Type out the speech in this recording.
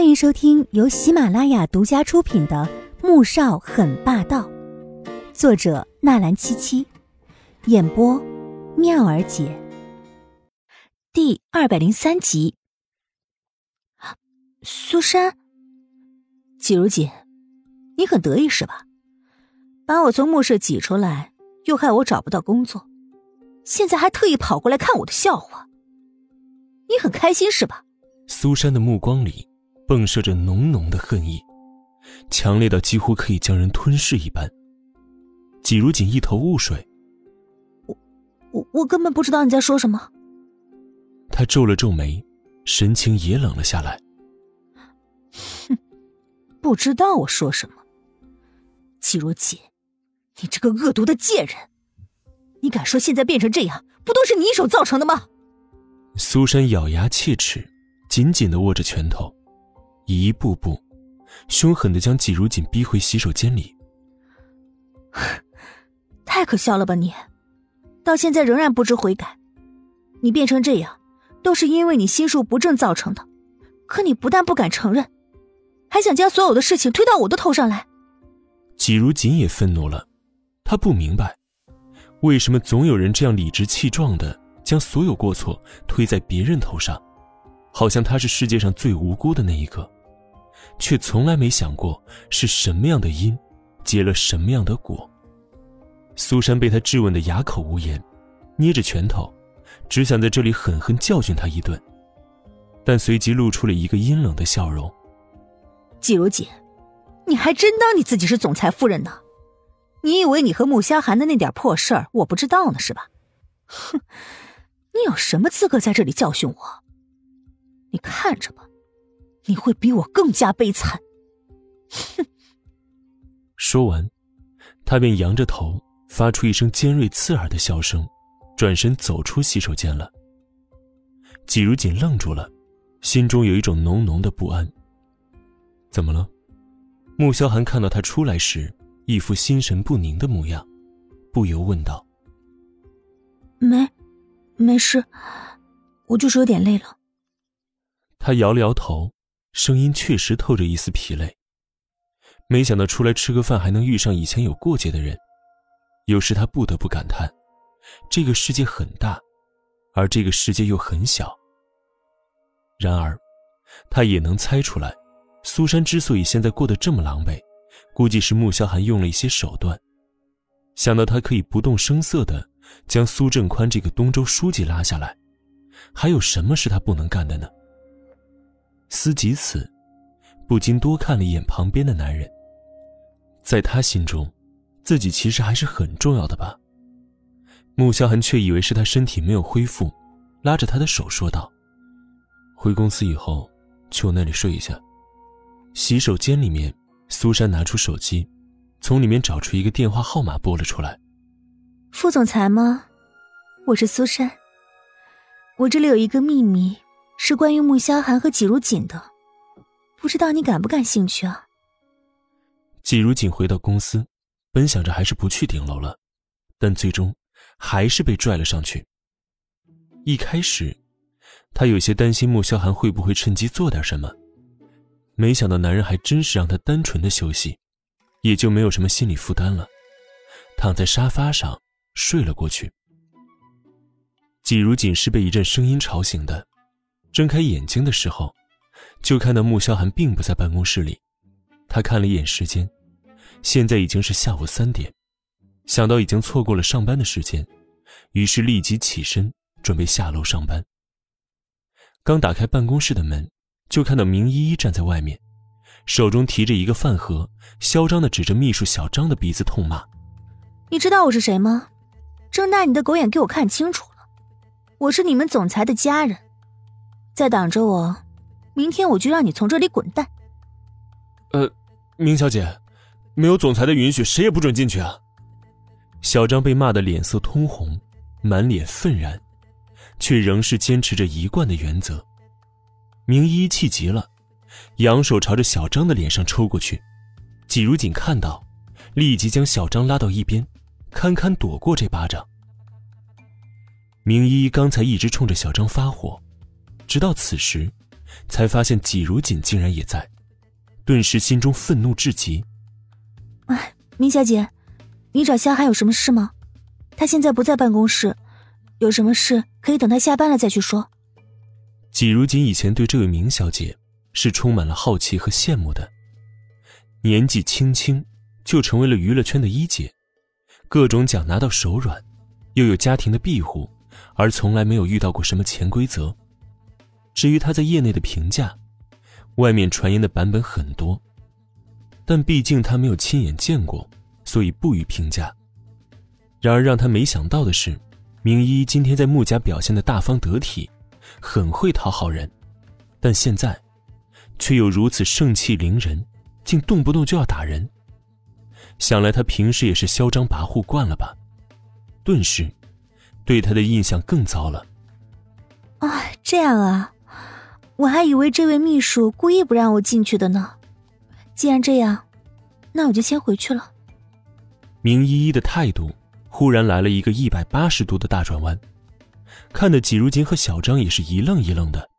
欢迎收听由喜马拉雅独家出品的《穆少很霸道》，作者纳兰七七，演播妙儿姐。第二百零三集。苏珊，季如锦，你很得意是吧？把我从墓室挤出来，又害我找不到工作，现在还特意跑过来看我的笑话，你很开心是吧？苏珊的目光里。迸射着浓浓的恨意，强烈到几乎可以将人吞噬一般。季如锦一头雾水，我我我根本不知道你在说什么。他皱了皱眉，神情也冷了下来。哼，不知道我说什么。季如锦，你这个恶毒的贱人，你敢说现在变成这样，不都是你一手造成的吗？苏珊咬牙切齿，紧紧的握着拳头。一步步，凶狠的将季如锦逼回洗手间里。太可笑了吧你！到现在仍然不知悔改。你变成这样，都是因为你心术不正造成的。可你不但不敢承认，还想将所有的事情推到我的头上来。季如锦也愤怒了，他不明白，为什么总有人这样理直气壮的将所有过错推在别人头上，好像他是世界上最无辜的那一个。却从来没想过是什么样的因，结了什么样的果。苏珊被他质问的哑口无言，捏着拳头，只想在这里狠狠教训他一顿，但随即露出了一个阴冷的笑容。季如锦，你还真当你自己是总裁夫人呢？你以为你和穆萧寒的那点破事儿我不知道呢是吧？哼，你有什么资格在这里教训我？你看着吧。你会比我更加悲惨。哼！说完，他便扬着头，发出一声尖锐刺耳的笑声，转身走出洗手间了。季如锦愣住了，心中有一种浓浓的不安。怎么了？穆萧寒看到他出来时，一副心神不宁的模样，不由问道：“没，没事，我就是有点累了。”他摇了摇头。声音确实透着一丝疲累。没想到出来吃个饭还能遇上以前有过节的人，有时他不得不感叹：这个世界很大，而这个世界又很小。然而，他也能猜出来，苏珊之所以现在过得这么狼狈，估计是穆萧寒用了一些手段。想到他可以不动声色的将苏正宽这个东周书记拉下来，还有什么是他不能干的呢？思及此，不禁多看了一眼旁边的男人。在他心中，自己其实还是很重要的吧。穆萧寒却以为是他身体没有恢复，拉着他的手说道：“回公司以后，去我那里睡一下。”洗手间里面，苏珊拿出手机，从里面找出一个电话号码拨了出来。“副总裁吗？我是苏珊。我这里有一个秘密。”是关于穆萧寒和季如锦的，不知道你感不感兴趣啊？季如锦回到公司，本想着还是不去顶楼了，但最终还是被拽了上去。一开始，他有些担心穆萧寒会不会趁机做点什么，没想到男人还真是让他单纯的休息，也就没有什么心理负担了，躺在沙发上睡了过去。季如锦是被一阵声音吵醒的。睁开眼睛的时候，就看到穆萧寒并不在办公室里。他看了一眼时间，现在已经是下午三点。想到已经错过了上班的时间，于是立即起身准备下楼上班。刚打开办公室的门，就看到明依依站在外面，手中提着一个饭盒，嚣张的指着秘书小张的鼻子痛骂：“你知道我是谁吗？睁大你的狗眼给我看清楚了，我是你们总裁的家人。”再挡着我，明天我就让你从这里滚蛋。呃，明小姐，没有总裁的允许，谁也不准进去啊！小张被骂得脸色通红，满脸愤然，却仍是坚持着一贯的原则。明依依气急了，扬手朝着小张的脸上抽过去。季如锦看到，立即将小张拉到一边，堪堪躲过这巴掌。明依依刚才一直冲着小张发火。直到此时，才发现季如锦竟然也在，顿时心中愤怒至极。哎，明小姐，你找夏寒有什么事吗？他现在不在办公室，有什么事可以等他下班了再去说。季如锦以前对这位明小姐是充满了好奇和羡慕的，年纪轻轻就成为了娱乐圈的一姐，各种奖拿到手软，又有家庭的庇护，而从来没有遇到过什么潜规则。至于他在业内的评价，外面传言的版本很多，但毕竟他没有亲眼见过，所以不予评价。然而让他没想到的是，明一今天在穆家表现的大方得体，很会讨好人，但现在，却又如此盛气凌人，竟动不动就要打人。想来他平时也是嚣张跋扈惯了吧，顿时，对他的印象更糟了。啊，这样啊。我还以为这位秘书故意不让我进去的呢。既然这样，那我就先回去了。明依依的态度忽然来了一个一百八十度的大转弯，看得季如锦和小张也是一愣一愣的。